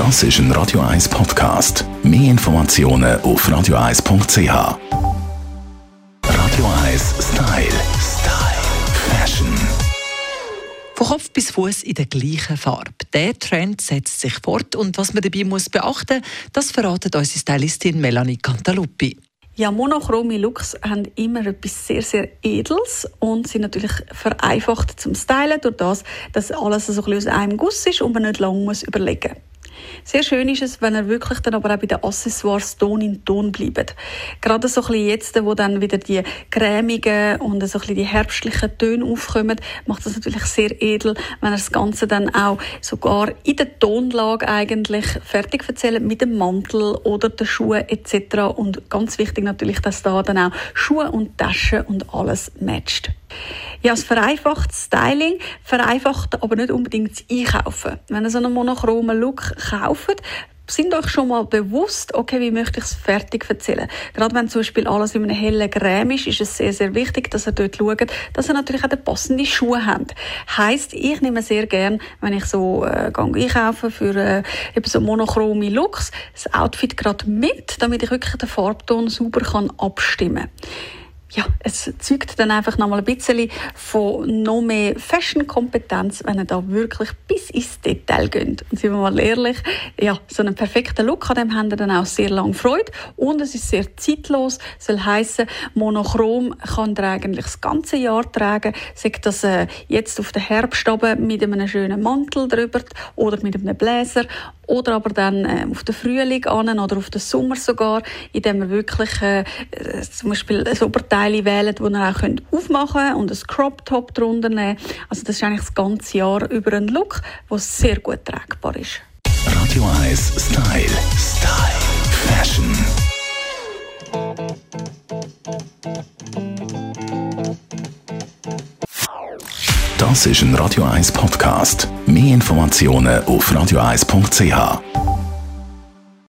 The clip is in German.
Das ist ein Radio 1 Podcast. Mehr Informationen auf radio1.ch. Radio 1 Style. Style. Fashion. Von Kopf bis Fuß in der gleichen Farbe. Der Trend setzt sich fort und was man dabei muss beachten, das verratet unsere Stylistin Melanie Cantaluppi. Ja, monochrome Looks haben immer etwas sehr, sehr Edels und sind natürlich vereinfacht zum Stylen durch das, dass alles so ein bisschen aus einem Guss ist und man nicht lange muss überlegen muss. Sehr schön ist es, wenn er wirklich dann aber auch bei den Accessoires Ton in Ton bleibt. Gerade so ein bisschen jetzt, wo dann wieder die cremigen und so ein bisschen die herbstlichen Töne aufkommen, macht das natürlich sehr edel, wenn er das Ganze dann auch sogar in der Tonlage eigentlich fertig erzählt mit dem Mantel oder den Schuhen etc. Und ganz wichtig natürlich, dass da dann auch Schuhe und Taschen und alles matcht. Ja, es vereinfacht Styling, vereinfacht aber nicht unbedingt das Einkaufen. Wenn ihr so einen monochromen Look kauft, sind euch schon mal bewusst, okay, wie möchte ich es fertig erzählen. Gerade wenn zum Beispiel alles in einem hellen Creme ist, ist es sehr, sehr wichtig, dass ihr dort schaut, dass ihr natürlich auch die passenden Schuhe habt. Heißt, ich nehme sehr gern, wenn ich so äh, einkaufe für äh, eben so monochrome Looks, das Outfit gerade mit, damit ich wirklich den Farbton super kann abstimmen kann ja, es zeugt dann einfach noch mal ein bisschen von noch mehr Fashion-Kompetenz, wenn ihr da wirklich bis ins Detail geht. Und sind wir mal ehrlich, ja, so einen perfekten Look an dem haben ihr dann auch sehr lange Freude und es ist sehr zeitlos. Soll heißen, monochrom kann ihr eigentlich das ganze Jahr tragen, sagt das äh, jetzt auf den Herbst mit einem schönen Mantel drüber oder mit einem Bläser oder aber dann äh, auf den Frühling an oder auf den Sommer sogar, indem wir wirklich äh, zum Beispiel ein Oberteil wählen, das ihr auch aufmachen könnt und ein Crop Top drunter nehmen. Also das ist eigentlich das ganze Jahr über ein Look, der sehr gut tragbar ist. Radio 1 Style. Style. Fashion. Das ist ein Radio 1 Podcast. Mehr Informationen auf radio1.ch.